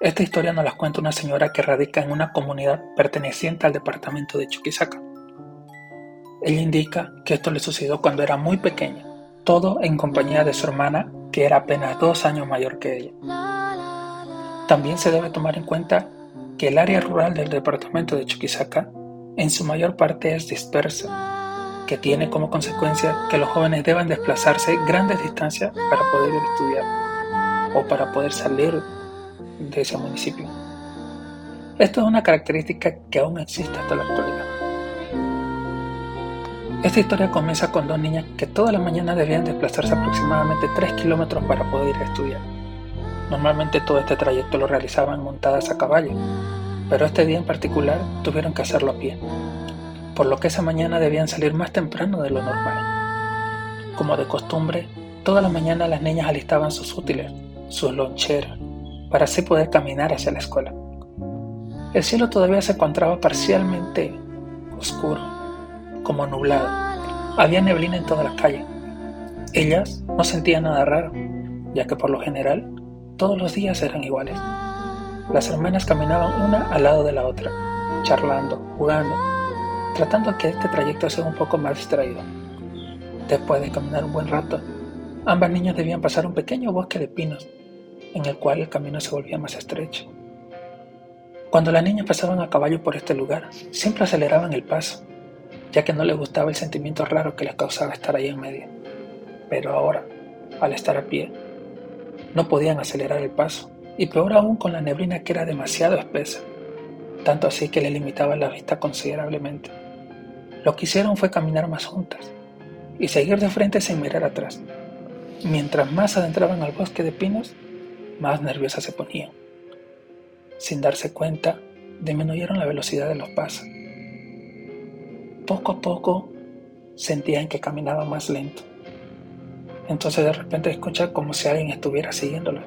Esta historia nos la cuenta una señora que radica en una comunidad perteneciente al departamento de Chuquisaca. Ella indica que esto le sucedió cuando era muy pequeña, todo en compañía de su hermana, que era apenas dos años mayor que ella. También se debe tomar en cuenta que el área rural del departamento de Chuquisaca en su mayor parte es dispersa, que tiene como consecuencia que los jóvenes deban desplazarse grandes distancias para poder estudiar o para poder salir de ese municipio. Esto es una característica que aún existe hasta la actualidad. Esta historia comienza con dos niñas que toda la mañana debían desplazarse aproximadamente 3 kilómetros para poder ir a estudiar. Normalmente todo este trayecto lo realizaban montadas a caballo, pero este día en particular tuvieron que hacerlo a pie, por lo que esa mañana debían salir más temprano de lo normal. Como de costumbre, toda la mañana las niñas alistaban sus útiles, sus loncheras, para así poder caminar hacia la escuela. El cielo todavía se encontraba parcialmente oscuro como nublado. Había neblina en toda la calle. Ellas no sentían nada raro, ya que por lo general todos los días eran iguales. Las hermanas caminaban una al lado de la otra, charlando, jugando, tratando que este trayecto sea un poco más distraído. Después de caminar un buen rato, ambas niñas debían pasar un pequeño bosque de pinos, en el cual el camino se volvía más estrecho. Cuando las niñas pasaban a caballo por este lugar, siempre aceleraban el paso, ya que no les gustaba el sentimiento raro que les causaba estar ahí en medio. Pero ahora, al estar a pie, no podían acelerar el paso, y peor aún con la neblina que era demasiado espesa, tanto así que le limitaba la vista considerablemente. Lo que hicieron fue caminar más juntas y seguir de frente sin mirar atrás. Mientras más adentraban al bosque de pinos, más nerviosas se ponían. Sin darse cuenta, disminuyeron la velocidad de los pasos poco a poco sentían que caminaba más lento. Entonces de repente escucha como si alguien estuviera siguiéndola.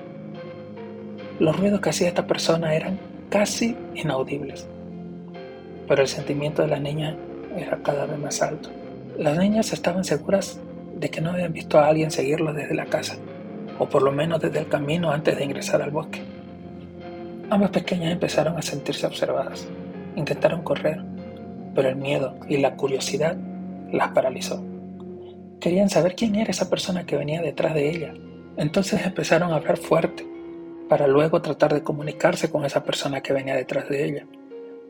Los ruidos que hacía esta persona eran casi inaudibles, pero el sentimiento de la niña era cada vez más alto. Las niñas estaban seguras de que no habían visto a alguien seguirlo desde la casa, o por lo menos desde el camino antes de ingresar al bosque. Ambas pequeñas empezaron a sentirse observadas. Intentaron correr, pero el miedo y la curiosidad las paralizó. Querían saber quién era esa persona que venía detrás de ella. Entonces empezaron a hablar fuerte, para luego tratar de comunicarse con esa persona que venía detrás de ella.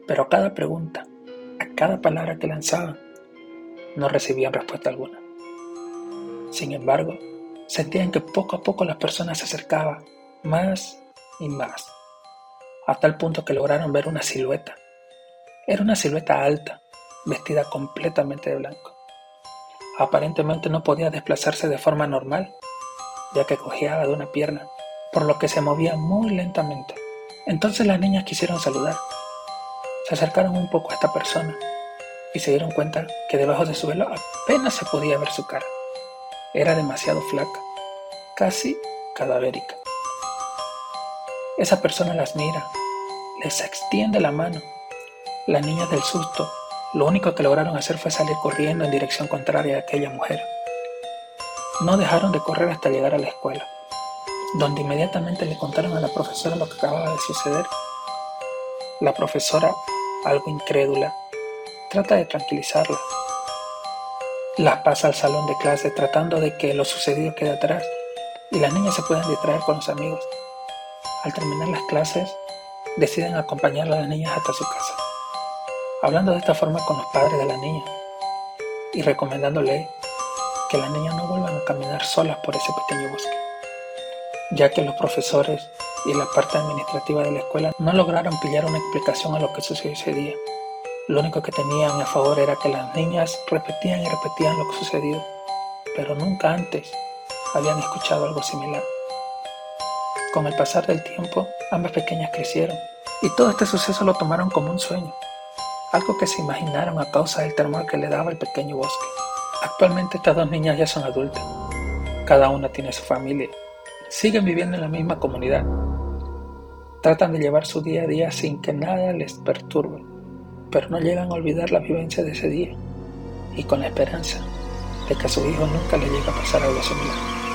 Pero a cada pregunta, a cada palabra que lanzaban, no recibían respuesta alguna. Sin embargo, sentían que poco a poco las personas se acercaban más y más, hasta el punto que lograron ver una silueta era una silueta alta, vestida completamente de blanco. Aparentemente no podía desplazarse de forma normal, ya que cojeaba de una pierna, por lo que se movía muy lentamente. Entonces las niñas quisieron saludar. Se acercaron un poco a esta persona y se dieron cuenta que debajo de su velo apenas se podía ver su cara. Era demasiado flaca, casi cadavérica. Esa persona las mira, les extiende la mano las niñas del susto, lo único que lograron hacer fue salir corriendo en dirección contraria a aquella mujer. No dejaron de correr hasta llegar a la escuela, donde inmediatamente le contaron a la profesora lo que acababa de suceder. La profesora, algo incrédula, trata de tranquilizarla. Las pasa al salón de clase tratando de que lo sucedido quede atrás y las niñas se puedan distraer con los amigos. Al terminar las clases, deciden acompañar a las niñas hasta su casa hablando de esta forma con los padres de la niña y recomendándole que las niñas no vuelvan a caminar solas por ese pequeño bosque, ya que los profesores y la parte administrativa de la escuela no lograron pillar una explicación a lo que sucedió ese día. Lo único que tenían a favor era que las niñas repetían y repetían lo que sucedió, pero nunca antes habían escuchado algo similar. Con el pasar del tiempo, ambas pequeñas crecieron y todo este suceso lo tomaron como un sueño algo que se imaginaron a causa del temor que le daba el pequeño bosque. Actualmente estas dos niñas ya son adultas, cada una tiene su familia, siguen viviendo en la misma comunidad, tratan de llevar su día a día sin que nada les perturbe, pero no llegan a olvidar la vivencia de ese día y con la esperanza de que a su hijo nunca le llegue a pasar algo similar.